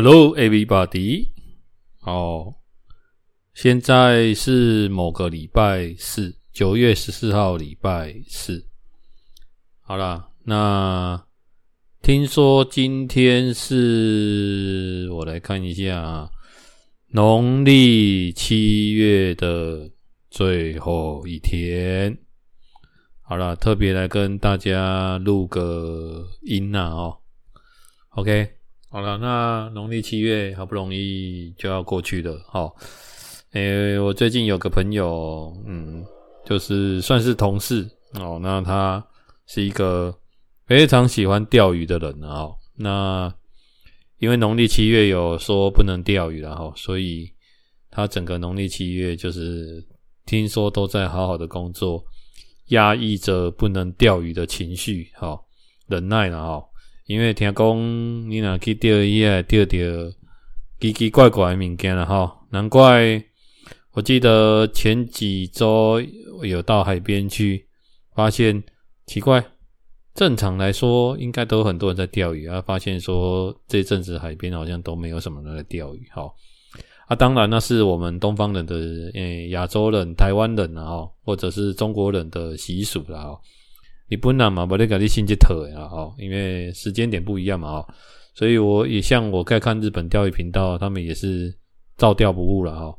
Hello, everybody！哦，现在是某个礼拜四，九月十四号礼拜四。好啦，那听说今天是我来看一下，农历七月的最后一天。好啦，特别来跟大家录个音呐哦。OK。好了，那农历七月好不容易就要过去了，好，诶，我最近有个朋友，嗯，就是算是同事哦，那他是一个非常喜欢钓鱼的人哦，那因为农历七月有说不能钓鱼了哈，所以他整个农历七月就是听说都在好好的工作，压抑着不能钓鱼的情绪，好，忍耐了哈。因为听讲你若去钓鱼啊，钓到奇奇怪怪的物件了哈，难怪我记得前几周有到海边去，发现奇怪。正常来说，应该都很多人在钓鱼啊，发现说这阵子海边好像都没有什么人在钓鱼哈。啊，当然那是我们东方人的诶亚洲人、台湾人啊，或者是中国人的习俗了哈。你不能嘛，把那个你新吉特啊，哈，因为时间点不一样嘛，哈，所以我也像我在看日本钓鱼频道，他们也是照钓不误了，哈。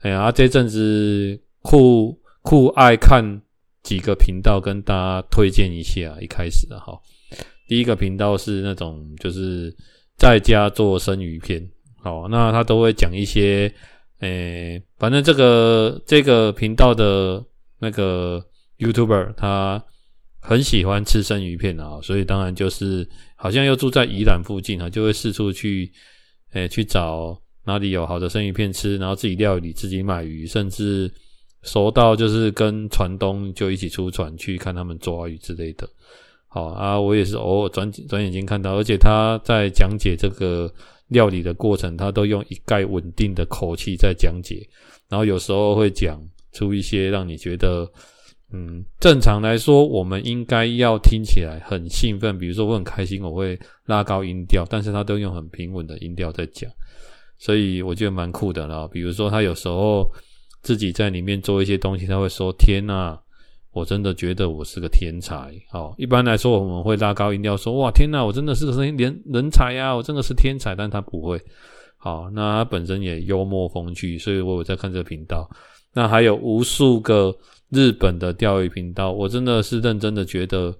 哎呀，这阵子酷酷爱看几个频道，跟大家推荐一下。一开始哈，第一个频道是那种就是在家做生鱼片，好，那他都会讲一些，诶，反正这个这个频道的那个 YouTuber 他。很喜欢吃生鱼片啊，所以当然就是好像又住在宜兰附近啊，就会四处去，诶、去找哪里有好的生鱼片吃，然后自己料理，自己买鱼，甚至熟到就是跟船东就一起出船去看他们抓鱼之类的。好啊，我也是偶尔转转眼间看到，而且他在讲解这个料理的过程，他都用一概稳定的口气在讲解，然后有时候会讲出一些让你觉得。嗯，正常来说，我们应该要听起来很兴奋。比如说，我很开心，我会拉高音调，但是他都用很平稳的音调在讲，所以我觉得蛮酷的啦。比如说，他有时候自己在里面做一些东西，他会说：“天哪，我真的觉得我是个天才。”好，一般来说我们会拉高音调说：“哇，天哪，我真的是个人人才呀，我真的是天才。”但他不会。好，那他本身也幽默风趣，所以我有在看这个频道。那还有无数个。日本的钓鱼频道，我真的是认真的觉得，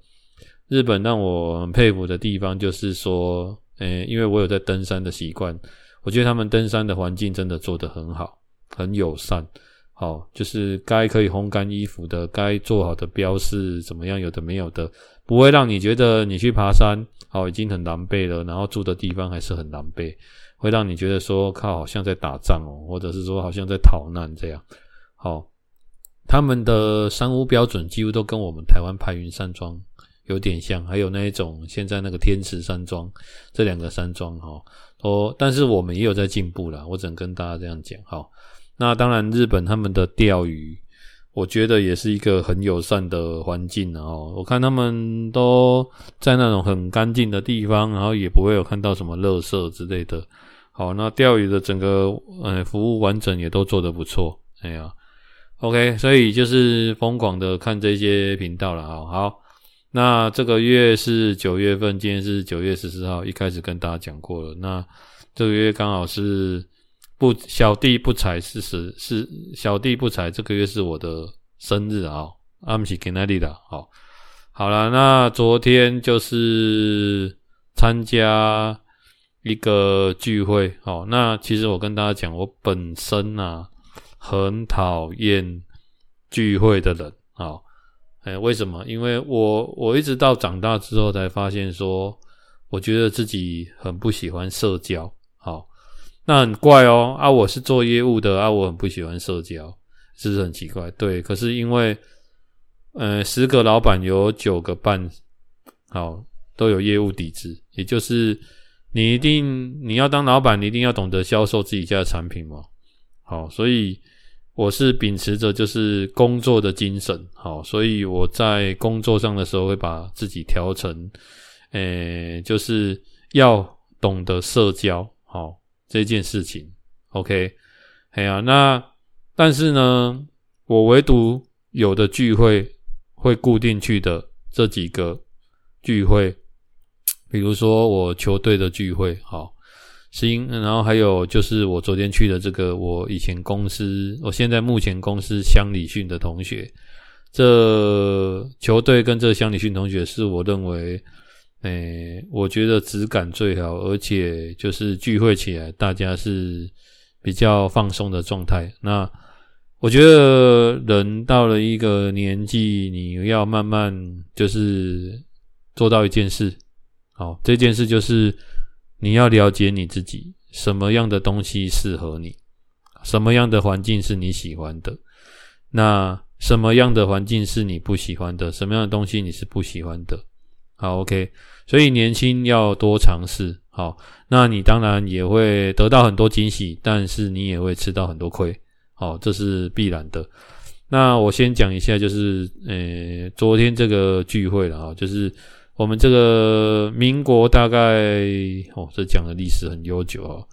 日本让我很佩服的地方就是说，诶，因为我有在登山的习惯，我觉得他们登山的环境真的做得很好，很友善，好，就是该可以烘干衣服的，该做好的标示怎么样，有的没有的，不会让你觉得你去爬山，好，已经很狼狈了，然后住的地方还是很狼狈，会让你觉得说，靠，好像在打仗哦，或者是说好像在逃难这样，好。他们的山屋标准几乎都跟我们台湾排云山庄有点像，还有那一种现在那个天池山庄，这两个山庄哈，哦，但是我们也有在进步啦，我只能跟大家这样讲哈。那当然，日本他们的钓鱼，我觉得也是一个很友善的环境哦。我看他们都在那种很干净的地方，然后也不会有看到什么垃圾之类的。好，那钓鱼的整个呃服务完整也都做得不错，哎呀。OK，所以就是疯狂的看这些频道了啊。好，那这个月是九月份，今天是九月十四号，一开始跟大家讲过了。那这个月刚好是不小弟不才四十，是小弟不才，这个月是我的生日啊。阿姆西给那里的，好，好了，那昨天就是参加一个聚会，好，那其实我跟大家讲，我本身啊。很讨厌聚会的人，啊，哎，为什么？因为我我一直到长大之后才发现说，我觉得自己很不喜欢社交，好，那很怪哦，啊，我是做业务的啊，我很不喜欢社交，是不是很奇怪？对，可是因为，呃，十个老板有九个半，好，都有业务底子，也就是你一定你要当老板，你一定要懂得销售自己家的产品嘛，好，所以。我是秉持着就是工作的精神，好，所以我在工作上的时候会把自己调成，诶，就是要懂得社交，好这件事情，OK，哎呀，那但是呢，我唯独有的聚会会固定去的这几个聚会，比如说我球队的聚会，好，是因，然后还有就是我昨天去的这个我以前公司，我现在目前公司乡里训的同学，这球队跟这乡里训同学是我认为。诶、我觉得质感最好，而且就是聚会起来，大家是比较放松的状态。那我觉得人到了一个年纪，你要慢慢就是做到一件事，好，这件事就是你要了解你自己，什么样的东西适合你，什么样的环境是你喜欢的，那什么样的环境是你不喜欢的，什么样的东西你是不喜欢的。好，OK，所以年轻要多尝试，好，那你当然也会得到很多惊喜，但是你也会吃到很多亏，好，这是必然的。那我先讲一下，就是呃，昨天这个聚会了啊，就是我们这个民国大概哦，这讲的历史很悠久啊，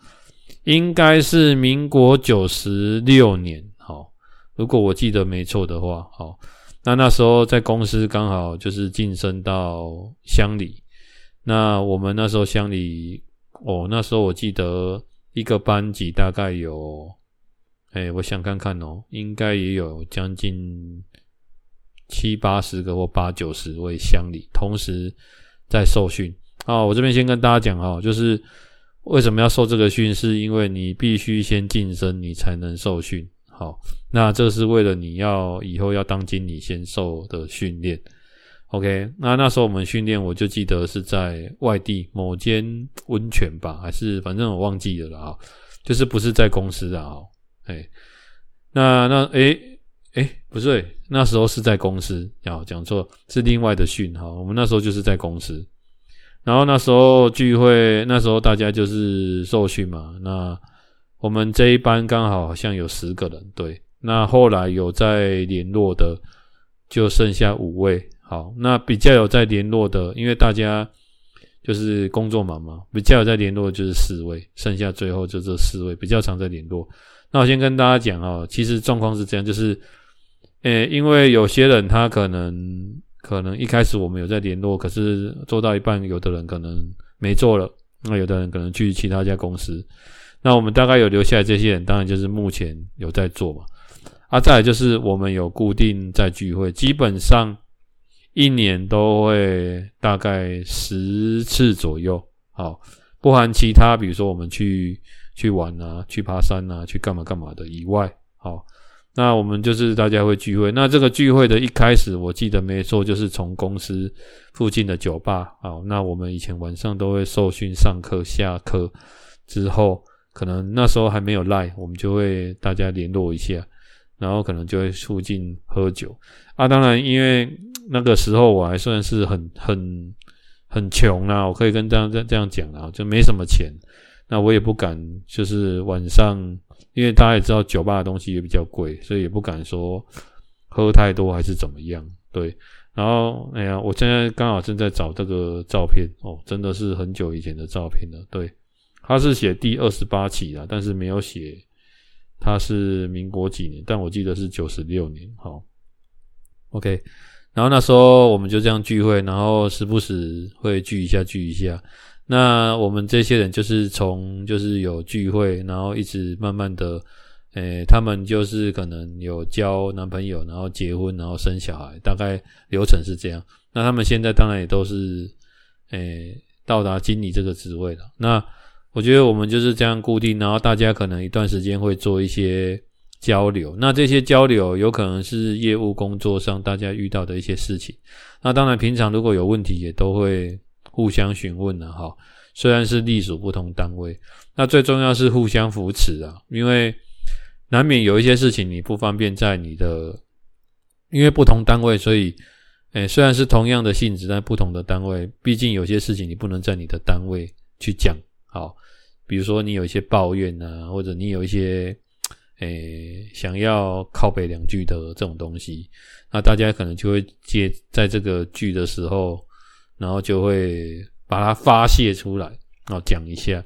应该是民国九十六年，好，如果我记得没错的话，好。那那时候在公司刚好就是晋升到乡里，那我们那时候乡里，哦，那时候我记得一个班级大概有，哎，我想看看哦，应该也有将近七八十个或八九十位乡里同时在受训。啊，我这边先跟大家讲哦，就是为什么要受这个训，是因为你必须先晋升，你才能受训。好，那这是为了你要以后要当经理先受的训练，OK？那那时候我们训练，我就记得是在外地某间温泉吧，还是反正我忘记了啦，就是不是在公司啊，哎，那那诶诶不对，那时候是在公司，啊，讲错，是另外的训哈，我们那时候就是在公司，然后那时候聚会，那时候大家就是受训嘛，那。我们这一班刚好好像有十个人，对。那后来有在联络的，就剩下五位。好，那比较有在联络的，因为大家就是工作忙嘛，比较有在联络的就是四位，剩下最后就这四位比较常在联络。那我先跟大家讲哦，其实状况是这样，就是，诶，因为有些人他可能可能一开始我们有在联络，可是做到一半，有的人可能没做了，那有的人可能去其他家公司。那我们大概有留下来这些人，当然就是目前有在做嘛。啊，再来就是我们有固定在聚会，基本上一年都会大概十次左右。好，不含其他，比如说我们去去玩啊，去爬山啊，去干嘛干嘛的以外。好，那我们就是大家会聚会。那这个聚会的一开始，我记得没错，就是从公司附近的酒吧。好，那我们以前晚上都会受训，上课下课之后。可能那时候还没有赖，我们就会大家联络一下，然后可能就会附近喝酒啊。当然，因为那个时候我还算是很很很穷啊，我可以跟这样这这样讲啊，就没什么钱。那我也不敢，就是晚上，因为大家也知道酒吧的东西也比较贵，所以也不敢说喝太多还是怎么样。对，然后哎呀，我现在刚好正在找这个照片哦，真的是很久以前的照片了。对。他是写第二十八期的，但是没有写他是民国几年，但我记得是九十六年。好，OK。然后那时候我们就这样聚会，然后时不时会聚一下，聚一下。那我们这些人就是从就是有聚会，然后一直慢慢的，诶、他们就是可能有交男朋友，然后结婚，然后生小孩，大概流程是这样。那他们现在当然也都是，诶、到达经理这个职位了。那我觉得我们就是这样固定，然后大家可能一段时间会做一些交流。那这些交流有可能是业务工作上大家遇到的一些事情。那当然，平常如果有问题，也都会互相询问的哈。虽然是隶属不同单位，那最重要是互相扶持啊，因为难免有一些事情你不方便在你的，因为不同单位，所以，诶，虽然是同样的性质，但不同的单位，毕竟有些事情你不能在你的单位去讲。好，比如说你有一些抱怨啊，或者你有一些诶、想要靠北两句的这种东西，那大家可能就会接在这个聚的时候，然后就会把它发泄出来，然后讲一下。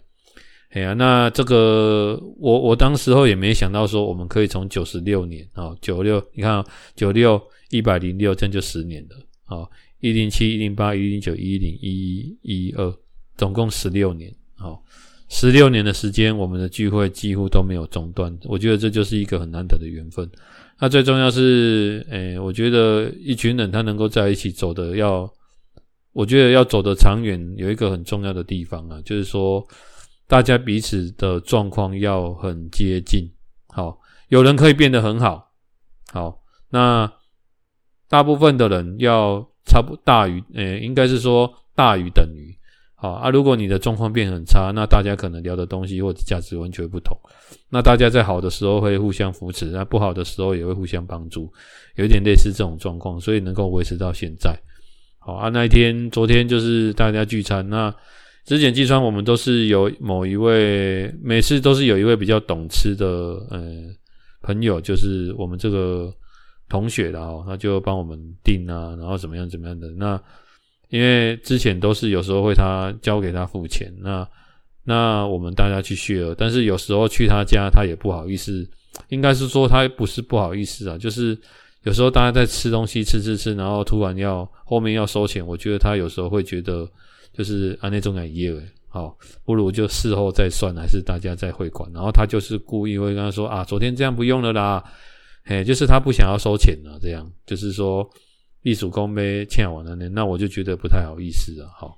哎呀，那这个我我当时候也没想到说我们可以从九十六年啊，九六你看九六一百零六，这样就十年了啊，一零七一零八一零九一零一一一二，总共十六年，好，十六年的时间，我们的聚会几乎都没有中断，我觉得这就是一个很难得的缘分。那最重要是，诶，我觉得一群人他能够在一起走的要，我觉得要走得长远，有一个很重要的地方啊，就是说。大家彼此的状况要很接近，好，有人可以变得很好，好，那大部分的人要差不大于，诶，应该是说大于等于，好啊。如果你的状况变很差，那大家可能聊的东西或者价值完全不同。那大家在好的时候会互相扶持，那不好的时候也会互相帮助，有点类似这种状况，所以能够维持到现在。好啊，那一天，昨天就是大家聚餐，那。之前聚餐我们都是有某一位，每次都是有一位比较懂吃的，呃，朋友，就是我们这个同学的哦，他就帮我们订啊，然后怎么样怎么样的。那因为之前都是有时候会他交给他付钱，那那我们大家去续了但是有时候去他家他也不好意思，应该是说他不是不好意思啊，就是有时候大家在吃东西吃吃吃，然后突然要后面要收钱，我觉得他有时候会觉得。就是啊那种感觉，好，不如就事后再算，还是大家再汇款。然后他就是故意会跟他说啊，昨天这样不用了啦，嘿，就是他不想要收钱了，这样就是说艺术工没欠完了呢，那我就觉得不太好意思啊，好，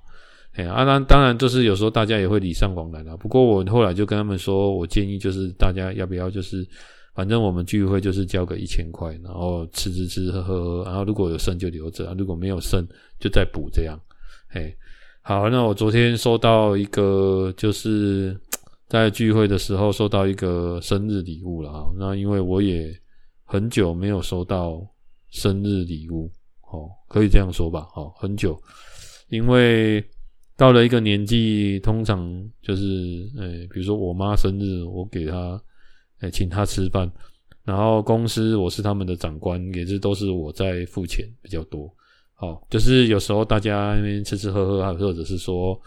嘿，啊，当当然就是有时候大家也会礼尚往来啦。不过我后来就跟他们说，我建议就是大家要不要就是，反正我们聚会就是交个一千块，然后吃吃吃喝喝，然后如果有剩就留着，如果没有剩就再补这样，嘿。好，那我昨天收到一个，就是在聚会的时候收到一个生日礼物了啊。那因为我也很久没有收到生日礼物，哦，可以这样说吧，哦，很久，因为到了一个年纪，通常就是，诶，比如说我妈生日，我给她，诶，请他吃饭，然后公司我是他们的长官，也是都是我在付钱比较多。哦，就是有时候大家吃吃喝喝，或者是说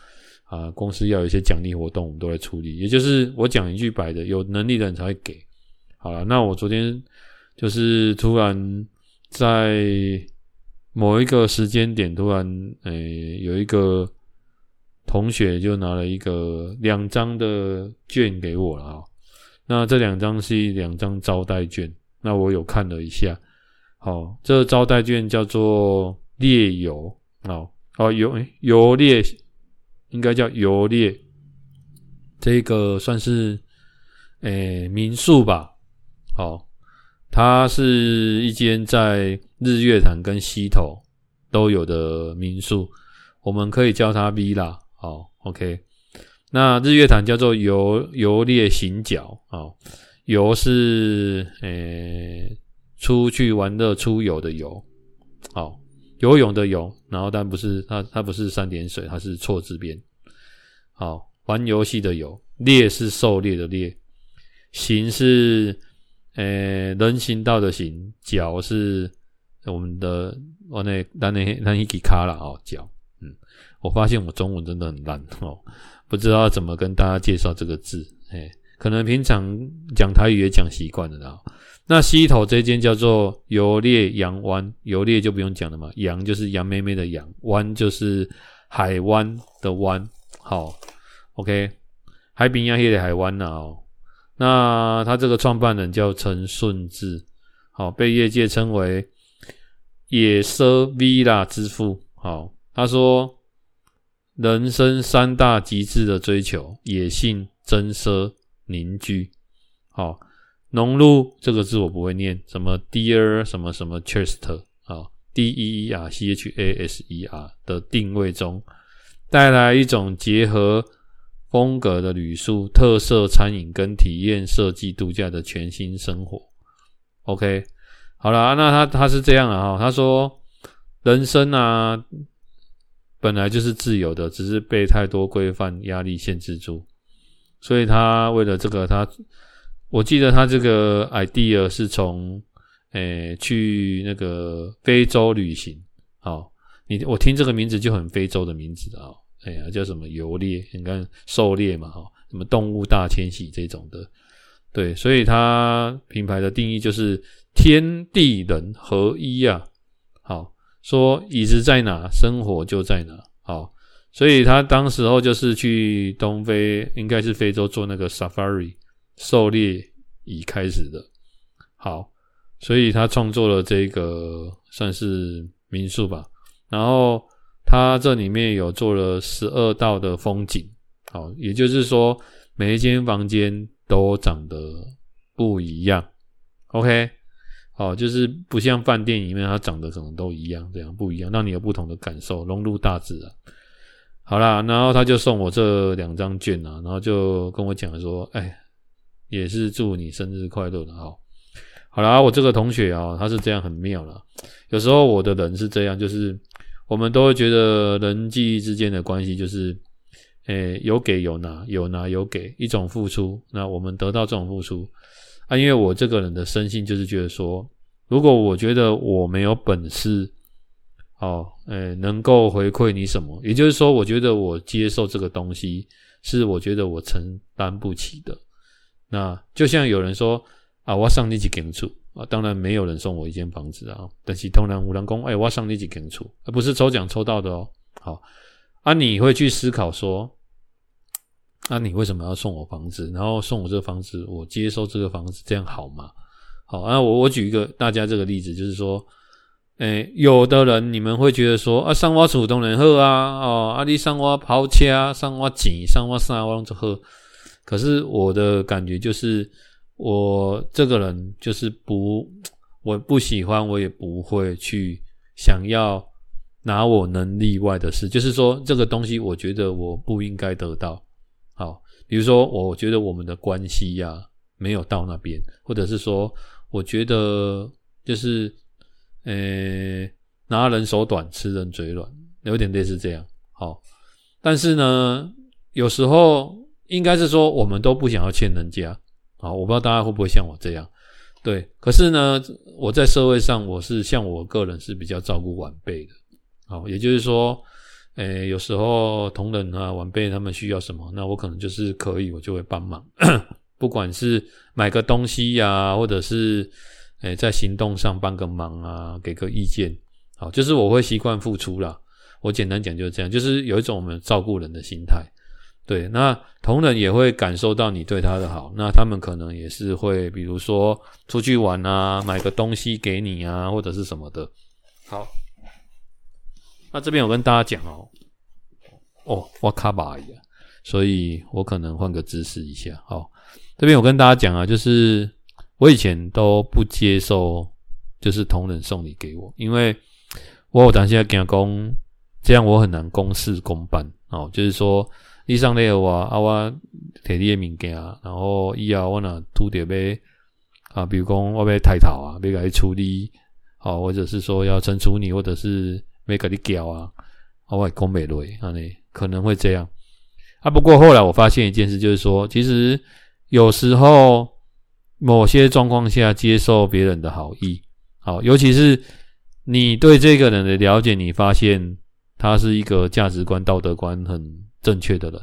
啊，公司要有一些奖励活动，我们都来处理。也就是我讲一句白的，有能力的人才会给。好了，那我昨天就是突然在某一个时间点，突然诶、有一个同学就拿了一个两张的券给我了啊。那这两张是两张招待券，那我有看了一下。好，这招待券叫做。猎游哦哦游游猎应该叫游猎，这个算是诶、民宿吧。好，它是一间在日月潭跟溪头都有的民宿，我们可以叫它 Villa。好，OK。那日月潭叫做游游猎行脚啊，游是诶、欸、出去玩乐出游的游，好。游泳的泳，然后但不是它，它不是三点水，它是错字边。好，玩游戏的游，猎是狩猎的猎，行是呃人行道的行，脚是我们的我那那那那一匹卡了哦，脚。嗯，我发现我中文真的很烂哦，不知道怎么跟大家介绍这个字，哎，可能平常讲台语也讲习惯了啦。那西头这间叫做游猎洋湾，游猎就不用讲了嘛，洋就是杨妹妹的洋，湾就是海湾的湾。好，OK，海滨亚黑的海湾呐哦。那他这个创办人叫陈顺志，好，被业界称为野奢 Villa 之父。好，他说人生三大极致的追求：野性、真奢、凝聚。好。农路这个字我不会念，什么 Deer 什么什么 Chester 啊，D E E R C H A S E R 的定位中，带来一种结合风格的旅宿、特色餐饮跟体验设计度假的全新生活。OK，好了，那他他是这样啊，他说人生啊本来就是自由的，只是被太多规范压力限制住，所以他为了这个他。我记得他这个 idea 是从，诶、去那个非洲旅行，好，你我听这个名字就很非洲的名字啊，哎呀，叫什么游猎？你看狩猎嘛，哈，什么动物大迁徙这种的。对，所以它品牌的定义就是天地人合一啊。说椅子在哪，生活就在哪。好，所以他当时候就是去东非，应该是非洲做那个 safari 狩猎椅开始的。好，所以他创作了这个算是民宿吧。然后他这里面有做了十二道的风景。好，也就是说每一间房间。都长得不一样，OK，哦，就是不像饭店里面它长得可能都一样，这样不一样，让你有不同的感受，融入大自然。好啦，然后他就送我这两张券啊，然后就跟我讲说，哎，也是祝你生日快乐的哈。好啦，我这个同学啊，他是这样很妙啦。有时候我的人是这样，就是我们都会觉得人际之间的关系就是。诶，有给有拿，有拿有给，一种付出。那我们得到这种付出啊，因为我这个人的生性就是觉得说，如果我觉得我没有本事，哦，诶，能够回馈你什么，也就是说，我觉得我接受这个东西是我觉得我承担不起的。那就像有人说啊，我上你几间厝啊，当然没有人送我一间房子啊，但是通常五郎公，哎，我上你几间厝，而不是抽奖抽到的哦，好。啊，你会去思考说，那、你为什么要送我房子？然后送我这个房子，我接受这个房子，这样好吗？好，那、啊、我我举一个大家这个例子，就是说，诶，有的人你们会觉得说，啊，上我主动人喝啊，哦，啊，你上我跑车，上我钱，上我啥我都喝。可是我的感觉就是，我这个人就是不，我不喜欢，我也不会去想要。拿我能力外的事，就是说这个东西，我觉得我不应该得到。好，比如说，我觉得我们的关系呀、没有到那边，或者是说，我觉得就是，呃，拿人手短，吃人嘴软，有点类似这样。好，但是呢，有时候应该是说，我们都不想要欠人家。好，我不知道大家会不会像我这样。对，可是呢，我在社会上，我是像我个人是比较照顾晚辈的。好，也就是说，诶，有时候同仁啊、晚辈他们需要什么，那我可能就是可以，我就会帮忙，不管是买个东西呀、或者是诶在行动上帮个忙啊，给个意见。好，就是我会习惯付出啦。我简单讲就是这样，就是有一种我们照顾人的心态。对，那同仁也会感受到你对他的好，那他们可能也是会，比如说出去玩啊，买个东西给你啊，或者是什么的。好。那这边我跟大家讲哦，哦，我卡巴呀，所以我可能换个姿势一下。好，这边我跟大家讲啊，就是我以前都不接受，就是同仁送礼给我，因为我有当时跟他讲，这样我很难公事公办哦。就是说，你送礼我啊，我摕你的物件，然后以后我那拄着呗啊，比如讲我被抬头啊，要给你处理，好，或者是说要惩处你，或者是。没给你教啊，我讲美瑞啊，你可能会这样啊。不过后来我发现一件事，就是说，其实有时候某些状况下接受别人的好意，好，尤其是你对这个人的了解，你发现他是一个价值观、道德观很正确的人，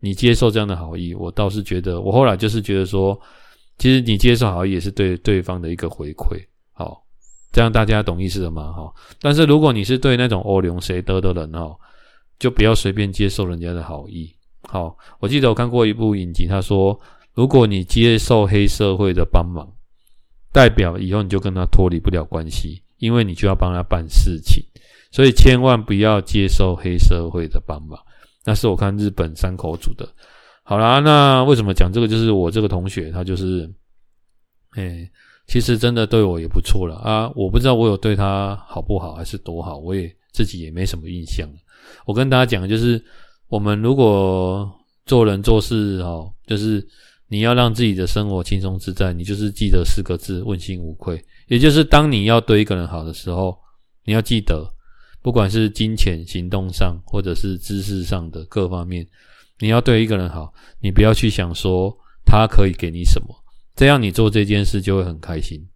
你接受这样的好意，我倒是觉得，我后来就是觉得说，其实你接受好意也是对对方的一个回馈，好。这样大家懂意思了吗？哈，但是如果你是对那种欧龙谁得的人哦，就不要随便接受人家的好意。好，我记得我看过一部影集，他说，如果你接受黑社会的帮忙，代表以后你就跟他脱离不了关系，因为你就要帮他办事情，所以千万不要接受黑社会的帮忙。那是我看日本山口组的。好啦，那为什么讲这个？就是我这个同学，他就是，诶其实真的对我也不错了啊！我不知道我有对他好不好，还是多好，我也自己也没什么印象。我跟大家讲就是，我们如果做人做事哦，就是你要让自己的生活轻松自在，你就是记得四个字：问心无愧。也就是当你要对一个人好的时候，你要记得，不管是金钱、行动上，或者是知识上的各方面，你要对一个人好，你不要去想说他可以给你什么。这样你做这件事就会很开心，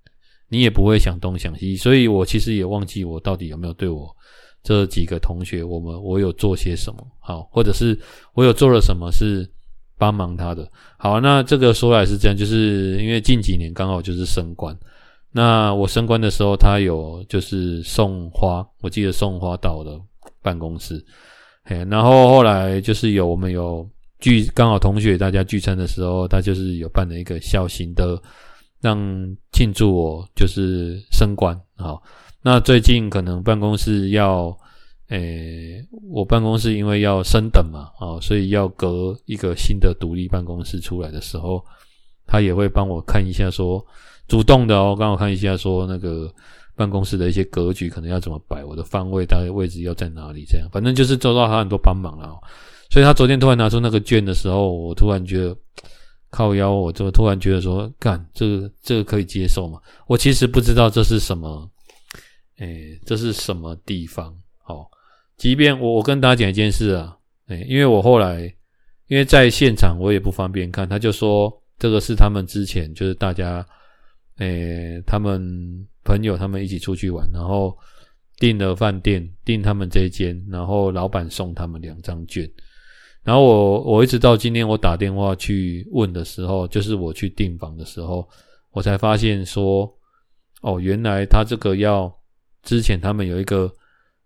你也不会想东想西。所以我其实也忘记我到底有没有对我这几个同学，我们我有做些什么好，或者是我有做了什么是帮忙他的。好，那这个说来是这样，就是因为近几年刚好就是升官，那我升官的时候，他有就是送花，我记得送花到我的办公室，嘿，然后后来就是有我们有聚，刚好同学大家聚餐的时候，他就是有办了一个小型的。让庆祝我就是升官，好，那最近可能办公室要，诶、我办公室因为要升等嘛，啊，所以要隔一个新的独立办公室出来的时候，他也会帮我看一下说，主动的哦，刚好看一下说那个办公室的一些格局可能要怎么摆，我的方位大概位置要在哪里，这样，反正就是做到他很多帮忙了，所以他昨天突然拿出那个券的时候，我突然觉得。靠腰，我就突然觉得说，干这个这个可以接受吗？我其实不知道这是什么，诶，这是什么地方？好，即便我我跟大家讲一件事啊，诶，因为我后来因为在现场我也不方便看，他就说这个是他们之前就是大家，诶，他们朋友他们一起出去玩，然后订了饭店，订他们这一间，然后老板送他们两张券。然后我我一直到今天我打电话去问的时候，就是我去订房的时候，我才发现说，哦，原来他这个要之前他们有一个，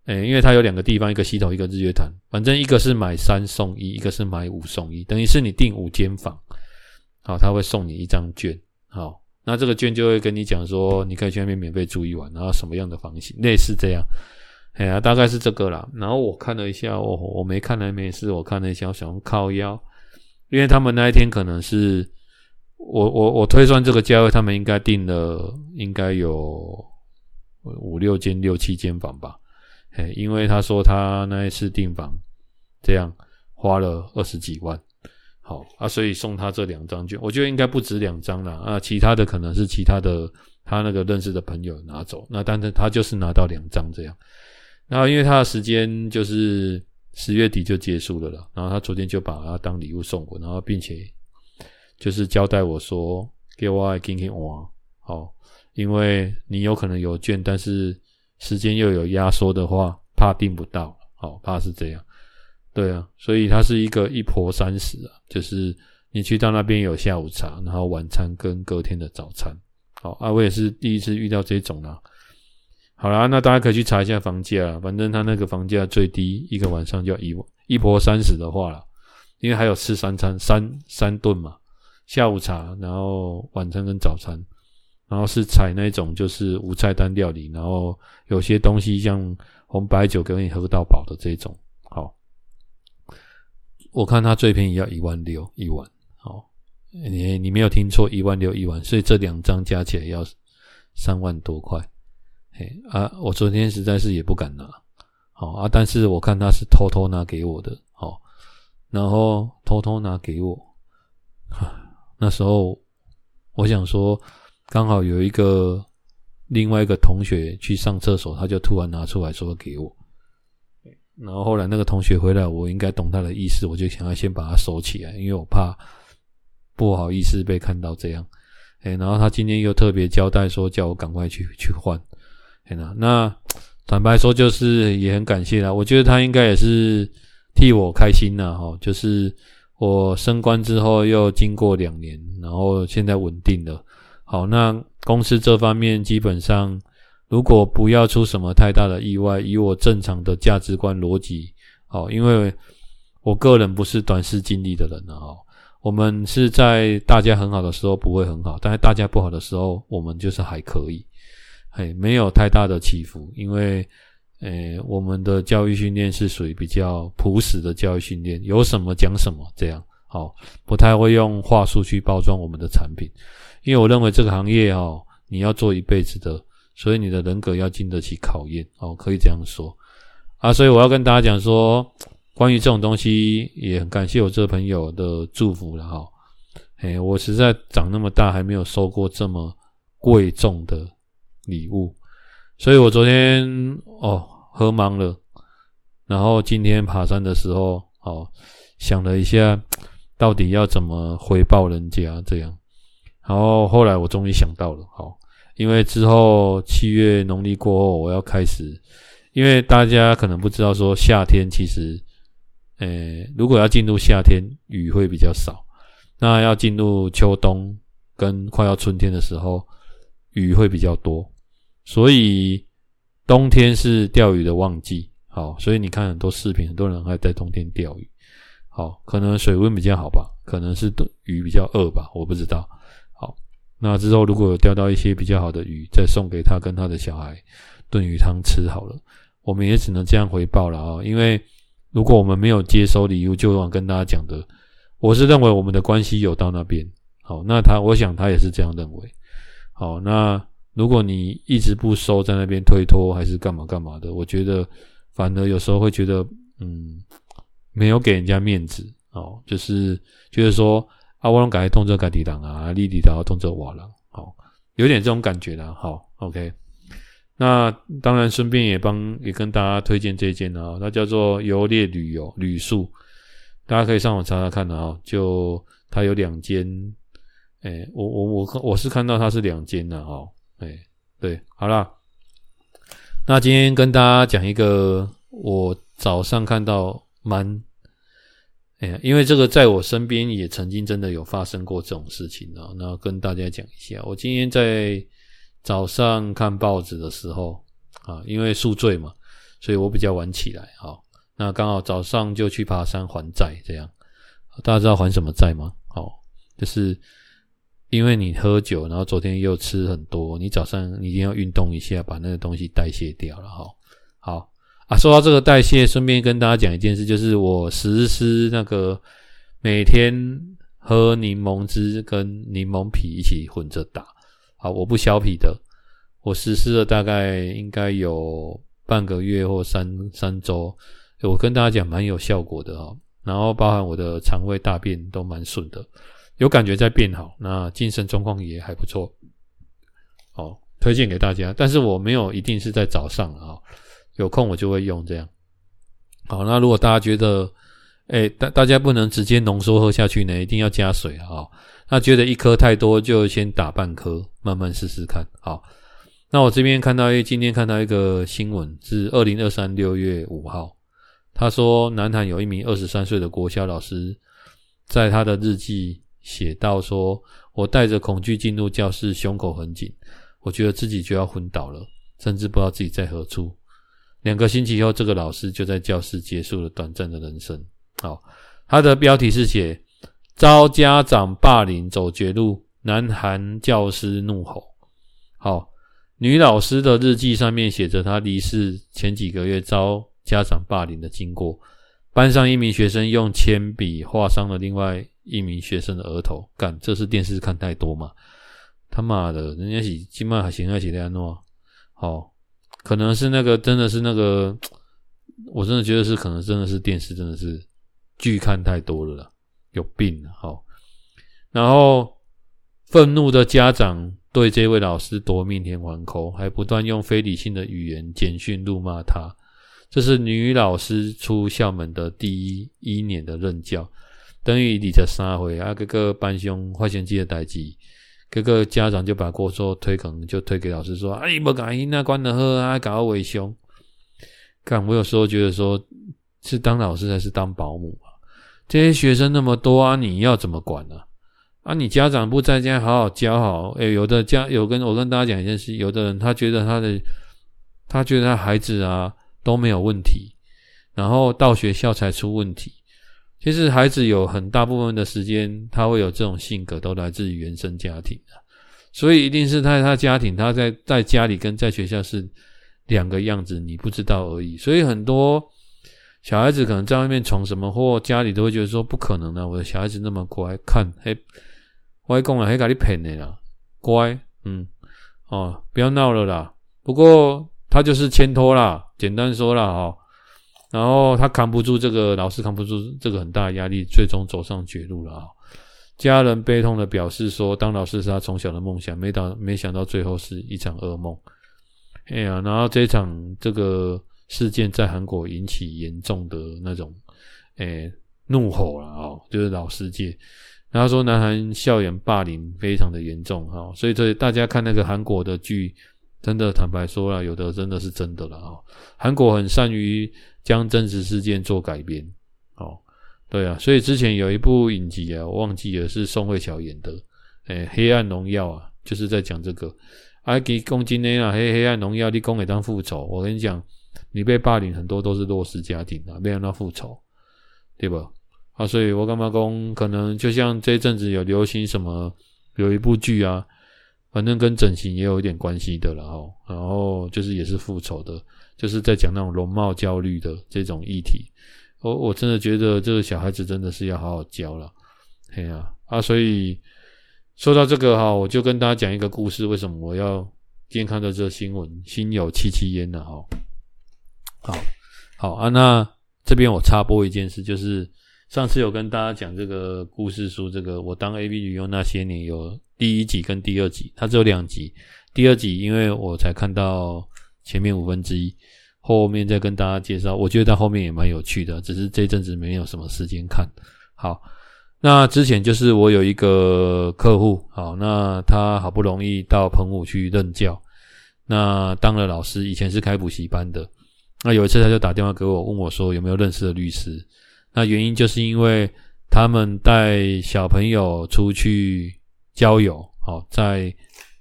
诶，因为他有两个地方，一个西头，一个日月潭，反正一个是买三送一，一个是买五送一，等于是你订五间房，好，他会送你一张券，好，那这个券就会跟你讲说，你可以去那边免费住一晚，然后什么样的房型，类似这样。哎呀，大概是这个啦。然后我看了一下，我我没看来没事，我看了一下，我想靠腰，因为他们那一天可能是我我我推算这个价位，他们应该订了应该有五六间六七间房吧。哎，因为他说他那一次订房这样花了二十几万，好啊，所以送他这两张券，我觉得应该不止两张啦。啊，其他的可能是其他的他那个认识的朋友拿走，那但是他就是拿到两张这样。然后，因为他的时间就是十月底就结束了了，然后他昨天就把它当礼物送我，然后并且就是交代我说，给我爱给给我，好，因为你有可能有券，但是时间又有压缩的话，怕订不到，好，怕是这样，对啊，所以它是一个一婆三十啊，就是你去到那边有下午茶，然后晚餐跟隔天的早餐，好啊，我也是第一次遇到这种啦。好啦，那大家可以去查一下房价，反正他那个房价最低一个晚上就要一万，一婆三十的话啦，因为还有吃三餐三三顿嘛，下午茶，然后晚餐跟早餐，然后是采那种就是无菜单料理，然后有些东西像红白酒给你喝到饱的这种。好，我看他最便宜要一万六一晚，好，你你没有听错，一万六一晚，所以这两张加起来要三万多块。啊，我昨天实在是也不敢拿，好啊，但是我看他是偷偷拿给我的，好，然后偷偷拿给我，那时候我想说，刚好有一个另外一个同学去上厕所，他就突然拿出来说给我，然后后来那个同学回来，我应该懂他的意思，我就想要先把它收起来，因为我怕不好意思被看到这样，哎，然后他今天又特别交代说，叫我赶快去去换。那坦白说，就是也很感谢啦。我觉得他应该也是替我开心呐，哈。就是我升官之后，又经过两年，然后现在稳定了。好，那公司这方面基本上，如果不要出什么太大的意外，以我正常的价值观逻辑，好，因为我个人不是短视经历的人啊。我们是在大家很好的时候不会很好，但是大家不好的时候，我们就是还可以。嘿，没有太大的起伏，因为，诶，我们的教育训练是属于比较朴实的教育训练，有什么讲什么，这样，好，不太会用话术去包装我们的产品，因为我认为这个行业哦，你要做一辈子的，所以你的人格要经得起考验，哦，可以这样说，啊，所以我要跟大家讲说，关于这种东西，也很感谢我这个朋友的祝福了哈，诶，我实在长那么大还没有收过这么贵重的。礼物，所以我昨天哦喝茫了，然后今天爬山的时候哦想了一下，到底要怎么回报人家这样，然后后来我终于想到了，好，因为之后七月农历过后我要开始，因为大家可能不知道说夏天其实，诶，如果要进入夏天，雨会比较少；那要进入秋冬跟快要春天的时候，鱼会比较多。所以冬天是钓鱼的旺季。好，所以你看很多视频，很多人还在冬天钓鱼。好，可能水温比较好吧，可能是鱼比较饿吧，我不知道。好，那之后如果有钓到一些比较好的鱼，再送给他跟他的小孩炖鱼汤吃好了。我们也只能这样回报了啊，因为如果我们没有接收礼物，就像跟大家讲的，我是认为我们的关系有到那边。好，那他，我想他也是这样认为。好，那如果你一直不收，在那边推脱还是干嘛干嘛的，我觉得。反而有时候会觉得，嗯，没有给人家面子哦，就是觉得说啊，我拢改动作改底档啊，立地档动作瓦了，好，有点这种感觉啦。好，OK，那当然顺便也帮也跟大家推荐这一间啊，它叫做游猎旅游旅宿，大家可以上网查查看的啊，就它有两间，哎，我我我我是看到它是两间的哈，哎，对，好啦。那今天跟大家讲一个，我早上看到蛮，哎，因为这个在我身边也曾经真的有发生过这种事情啊。那跟大家讲一下，我今天在早上看报纸的时候啊，因为宿醉嘛，所以我比较晚起来哈。那刚好早上就去爬山还债，这样大家知道还什么债吗？好，就是。因为你喝酒，然后昨天又吃很多，你早上你一定要运动一下，把那个东西代谢掉了哈。好啊，说到这个代谢，顺便跟大家讲一件事，就是我实施那个每天喝柠檬汁跟柠檬皮一起混着打。好，我不削皮的，我实施了大概应该有半个月或三三周，我跟大家讲蛮有效果的哈。然后包含我的肠胃大便都蛮顺的。有感觉在变好，那精神状况也还不错，好，推荐给大家。但是我没有一定是在早上啊，有空我就会用这样。好，那如果大家觉得，哎，大大家不能直接浓缩喝下去呢，一定要加水啊。那觉得一颗太多，就先打半颗，慢慢试试看。好，那我这边看到一，今天看到一个新闻，是二零二三六月五号，他说南韩有一名二十三岁的国小老师，在他的日记。写到说：“我带着恐惧进入教室，胸口很紧，我觉得自己就要昏倒了，甚至不知道自己在何处。两个星期后，这个老师就在教室结束了短暂的人生。好，他的标题是写‘遭家长霸凌走绝路，南韩教师怒吼’。好，女老师的日记上面写着她离世前几个月遭家长霸凌的经过。班上一名学生用铅笔划伤了另外。”一名学生的额头，干，这是电视看太多嘛？他妈的，人家是今晚还行还行的安诺，好，可能是那个真的是那个，我真的觉得是可能真的是电视真的是剧看太多了啦，有病了，好。然后愤怒的家长对这位老师夺命连环扣，还不断用非理性的语言简讯辱骂他。这是女老师出校门的第一一年的任教。等于二十三岁啊，这个班上发生这个代志，这个家长就把锅说推，可能就推给老师说：“啊，你不赶紧那管得好啊，搞我为凶。”看我有时候觉得说，是当老师还是当保姆啊？这些学生那么多啊，你要怎么管呢？啊，你家长不在家好好教好。诶，有的家有跟我跟大家讲一件事，有的人他觉得他的他觉得他孩子啊都没有问题，然后到学校才出问题。其实孩子有很大部分的时间，他会有这种性格，都来自于原生家庭的，所以一定是他他家庭，他在在家里跟在学校是两个样子，你不知道而已。所以很多小孩子可能在外面闯什么祸，家里都会觉得说不可能的，我的小孩子那么乖，看，嘿，外公啊，还给你骗你啦，乖，嗯，哦，不要闹了啦。不过他就是牵拖啦，简单说啦，哈。然后他扛不住这个，老师扛不住这个很大的压力，最终走上绝路了啊！家人悲痛的表示说，当老师是他从小的梦想，没到没想到最后是一场噩梦。哎呀，然后这场这个事件在韩国引起严重的那种诶怒吼了啊，就是老师界，然后说南韩校园霸凌非常的严重哈，所以这大家看那个韩国的剧，真的坦白说了，有的真的是真的了啊！韩国很善于。将真实事件做改编，哦，对啊，所以之前有一部影集啊，我忘记了是宋慧乔演的，诶，黑暗荣耀啊，就是在讲这个。阿给公斤内啊，黑黑暗荣耀，你公给当复仇。我跟你讲，你被霸凌很多都是弱势家庭啊，没让他复仇，对吧？啊，所以我干嘛讲，可能就像这一阵子有流行什么，有一部剧啊，反正跟整形也有一点关系的了哦。然后就是也是复仇的，就是在讲那种容貌焦虑的这种议题。我我真的觉得这个小孩子真的是要好好教了，嘿呀啊，所以。说到这个哈，我就跟大家讲一个故事。为什么我要今天看到这个新闻？心有戚戚焉的哈。好，好啊。那这边我插播一件事，就是上次有跟大家讲这个故事书，这个我当 AV 女优那些年有第一集跟第二集，它只有两集。第二集因为我才看到前面五分之一，后面再跟大家介绍。我觉得到后面也蛮有趣的，只是这阵子没有什么时间看。好。那之前就是我有一个客户，好，那他好不容易到澎湖去任教，那当了老师，以前是开补习班的。那有一次他就打电话给我，问我说有没有认识的律师。那原因就是因为他们带小朋友出去郊游，好，在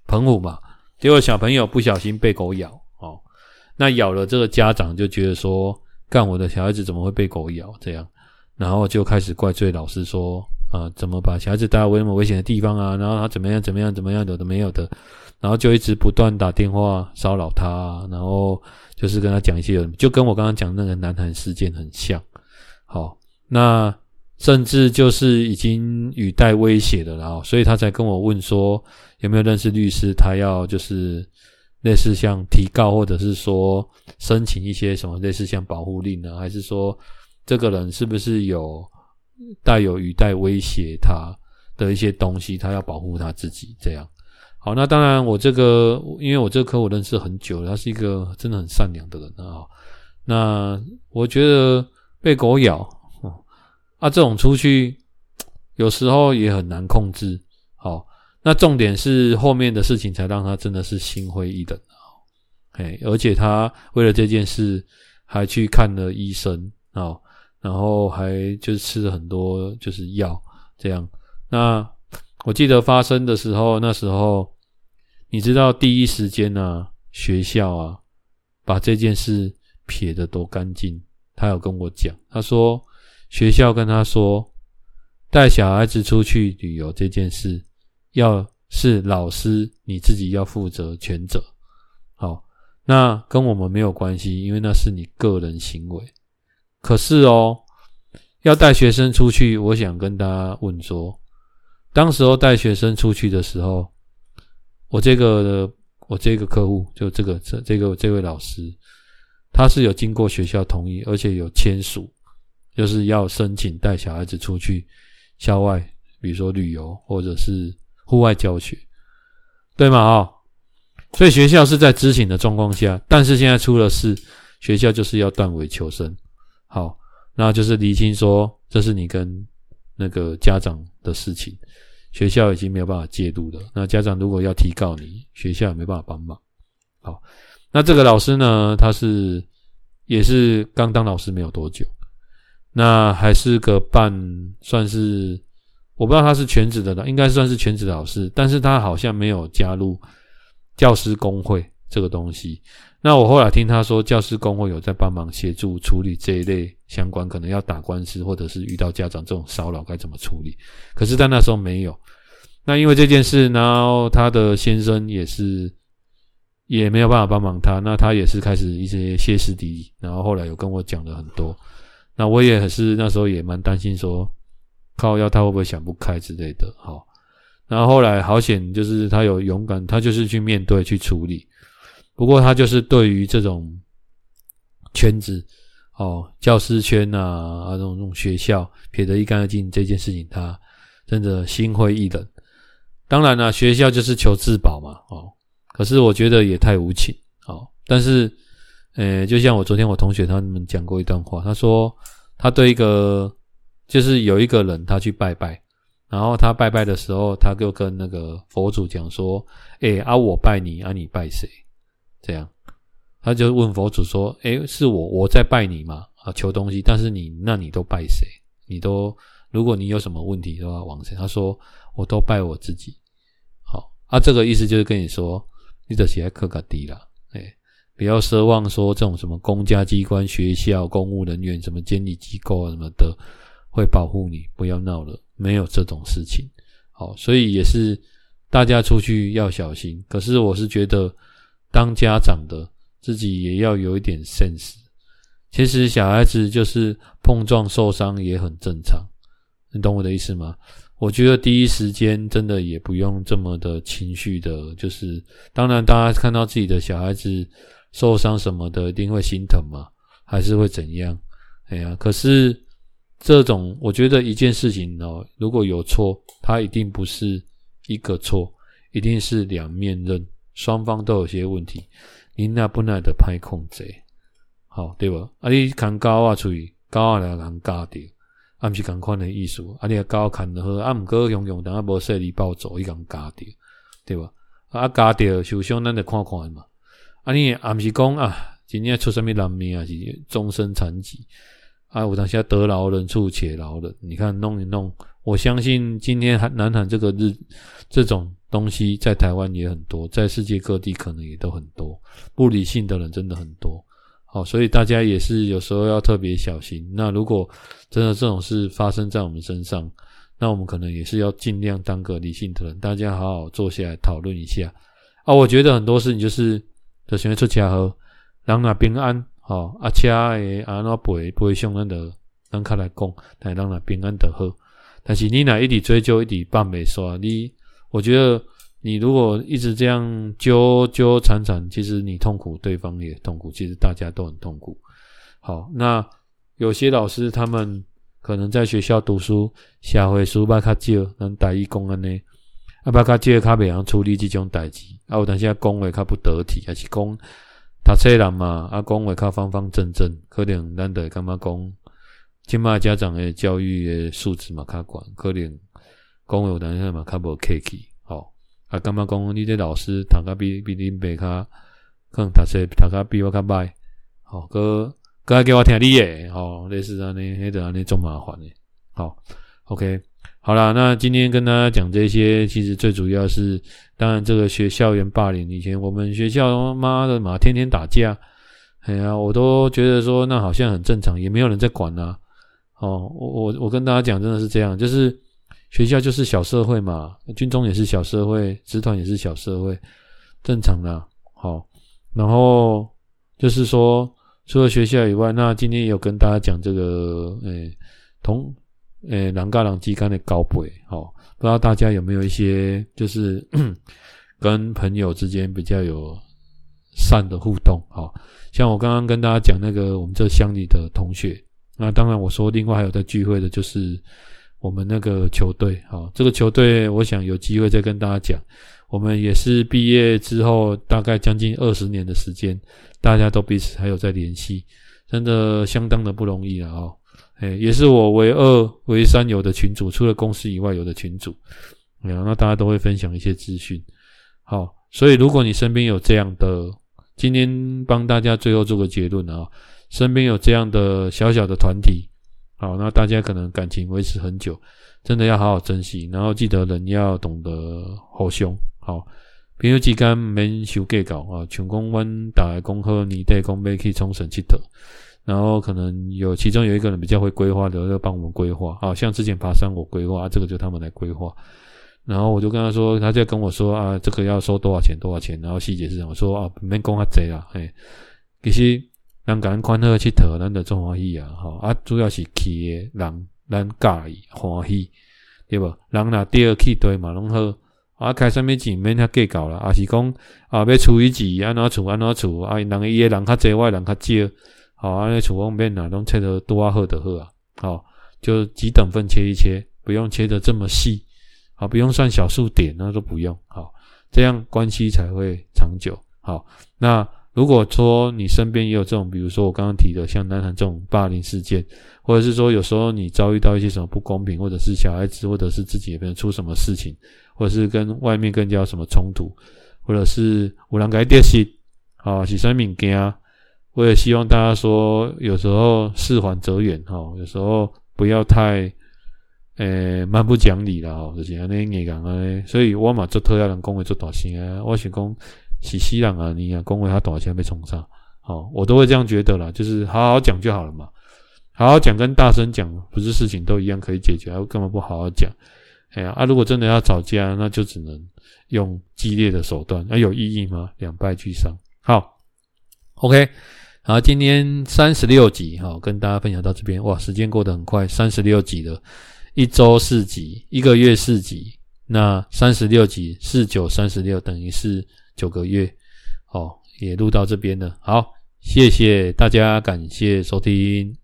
澎湖嘛，结果小朋友不小心被狗咬，哦，那咬了这个家长就觉得说，干我的小孩子怎么会被狗咬这样？然后就开始怪罪老师说，啊、怎么把小孩子带到那么危险的地方啊？然后他怎么样怎么样怎么样，有的没有的，然后就一直不断打电话骚扰他，然后就是跟他讲一些，就跟我刚刚讲那个南韩事件很像。好，那甚至就是已经语带威胁的了，然后所以他才跟我问说有没有认识律师，他要就是类似像提告或者是说申请一些什么类似像保护令呢，还是说？这个人是不是有带有语带威胁他的一些东西？他要保护他自己，这样。好，那当然，我这个因为我这个客户认识很久了，他是一个真的很善良的人啊。那我觉得被狗咬啊，这种出去有时候也很难控制。好，那重点是后面的事情才让他真的是心灰意冷啊。哎，而且他为了这件事还去看了医生啊。然后还就是吃了很多就是药这样。那我记得发生的时候，那时候你知道第一时间呢、学校啊把这件事撇得多干净。他有跟我讲，他说学校跟他说，带小孩子出去旅游这件事，要是老师你自己要负责全责。好，那跟我们没有关系，因为那是你个人行为。可是哦，要带学生出去，我想跟大家问说，当时候带学生出去的时候，我这个我这个客户就这个这这个这位老师，他是有经过学校同意，而且有签署，就是要申请带小孩子出去校外，比如说旅游或者是户外教学，对吗？哦，所以学校是在知情的状况下，但是现在出了事，学校就是要断尾求生。好，那就是厘清说，这是你跟那个家长的事情，学校已经没有办法介入了。那家长如果要提告你，学校也没办法帮忙。好，那这个老师呢，他是也是刚当老师没有多久，那还是个半算是，我不知道他是全职的了，应该算是全职老师，但是他好像没有加入教师工会这个东西。那我后来听他说，教师工会有在帮忙协助处理这一类相关，可能要打官司或者是遇到家长这种骚扰该怎么处理。可是，在那时候没有。那因为这件事，然后他的先生也是也没有办法帮忙他，那他也是开始一些歇斯底里，然后后来有跟我讲了很多。那我也是那时候也蛮担心说，靠腰他会不会想不开之类的。好，然后后来好险，就是他有勇敢，他就是去面对去处理。不过他就是对于这种圈子，哦，教师圈呐啊，这种这种学校撇得一干二净这件事情，他真的心灰意冷。当然了，学校就是求自保嘛，哦，可是我觉得也太无情，哦。但是，呃，就像我昨天我同学他们讲过一段话，他说他对一个就是有一个人他去拜拜，然后他拜拜的时候，他就跟那个佛祖讲说，诶，啊我拜你，啊你拜谁？这样，他就问佛祖说：“诶，是我我在拜你吗？啊求东西，但是你那你都拜谁？你都如果你有什么问题的话，往谁？他说我都拜我自己。好啊，这个意思就是跟你说，你得写在课卡低了，哎，不要奢望说这种什么公家机关、学校、公务人员、什么监理机构啊什么的会保护你，不要闹了，没有这种事情。好，所以也是大家出去要小心。可是我是觉得，当家长的自己也要有一点 sense。其实小孩子就是碰撞受伤也很正常，你懂我的意思吗？我觉得第一时间真的也不用这么的情绪的，就是当然大家看到自己的小孩子受伤什么的，一定会心疼嘛，还是会怎样？哎呀，可是这种我觉得一件事情哦，如果有错，它一定不是一个错，一定是两面刃，双方都有些问题，你那不奈的拍控贼。好，对吧？啊，你砍高啊，处于高啊，来人加掉，啊，毋是共款的意思。啊，你高砍的好，啊，毋过用用，等下无说你暴走，伊共加掉，对吧？啊，加掉受伤，咱得看看嘛。啊，你啊，毋是讲啊，今年出什么人命啊，是终身残疾啊，有当时得饶人处且饶人。你看弄一弄，我相信今天南南韩这个日这种东西在台湾也很多，在世界各地可能也都很多，不理性的人真的很多。好，所以大家也是有时候要特别小心。那如果真的这种事发生在我们身上，那我们可能也是要尽量当个理性的人，大家好好坐下来讨论一下。啊，我觉得很多事情就是，就喜欢出车祸，人若平安，好，啊车诶安怎赔赔偿咱的，咱较来讲，但人若平安就好。但是你若一直追究，一直办袂煞，你，我觉得。你如果一直这样纠纠缠缠，其实你痛苦，对方也痛苦，其实大家都很痛苦。好，那有些老师他们可能在学校读书，社会书捌较少，能台语讲安尼，啊捌较少，较袂晓处理这种代志，啊有当时讲话较不得体，还是讲读册人嘛，啊讲话较方方正正，可能咱得感觉讲，即马家长的教育的素质嘛较悬，可能讲话有当时嘛较无客气。啊，感觉讲你这老师读甲比比恁爸较，可能读册读甲比我较歹，好，搁搁爱叫我听你诶，吼，类似安尼，迄个安尼种麻烦诶，好，OK，好啦，那今天跟大家讲这些，其实最主要是，当然这个学校园霸凌，以前我们学校妈的嘛，天天打架，哎呀，我都觉得说那好像很正常，也没有人在管呐，哦，我我我跟大家讲，真的是这样，就是。学校就是小社会嘛，军中也是小社会，职团也是小社会，正常的。好，然后就是说，除了学校以外，那今天也有跟大家讲这个，诶、同，诶、欸，人甲人之间的交陪，好，不知道大家有没有一些，就是 跟朋友之间比较有善的互动，好，像我刚刚跟大家讲那个我们这乡里的同学，那当然我说另外还有在聚会的，就是。我们那个球队，好，这个球队，我想有机会再跟大家讲。我们也是毕业之后，大概将近二十年的时间，大家都彼此还有在联系，真的相当的不容易了哦。诶，也是我唯二、唯三有的群主，除了公司以外有的群主，哎呀。那大家都会分享一些资讯。好，所以如果你身边有这样的，今天帮大家最后做个结论啊，身边有这样的小小的团体。好，那大家可能感情维持很久，真的要好好珍惜。然后记得人要懂得互相。好，朋友之间免伤计较啊。像讲阮大家讲好年底讲要去冲绳佚佗，然后可能有其中有一个人比较会规划的，要帮我们规划。好像之前爬山我规划，啊，这个就他们来规划。然后我就跟他说，他就跟我说啊，这个要收多少钱？多少钱？然后细节是什么？说啊，免讲遐济啦，嘿，其实。人甲咱款好佚佗，咱就欢喜啊！吼。啊，主要是去诶人，咱介意欢喜，对无？人若第二去对嘛拢好。啊，开啥物钱免遐计较啦，啊是讲啊要处理钱安怎处安怎处啊，人伊诶人较侪，我诶人较少，好安尼处方面啊，拢切得多啊好就好啊，好就几等份切一切，不用切得这么细，好不用算小数点，那都不用，好这样关系才会长久，好那。如果说你身边也有这种，比如说我刚刚提的像南韩这种霸凌事件，或者是说有时候你遭遇到一些什么不公平，或者是小孩子，或者是自己也没有出什么事情，或者是跟外面更加有什么冲突，或者是无人给你电信啊，是啥物件，我也希望大家说，有时候事缓则圆哈，有时候不要太诶蛮、不讲理了哈，就是安尼硬讲啊。所以我嘛做特要人讲话做大声啊，我想讲喜西朗啊，你啊恭维他大声被冲上，好，我都会这样觉得啦，就是好好讲就好了嘛，好好讲跟大声讲不是事情都一样可以解决，还干嘛不好好讲？哎呀啊，如果真的要吵架，那就只能用激烈的手段，那有意义吗？两败俱伤。好，OK。好，今天三十六集，好，跟大家分享到这边。哇，时间过得很快，三十六集了，一周四集，一个月四集，那三十六集，四九三十六，等于是九个月，哦，也录到这边了。好，谢谢大家，感谢收听。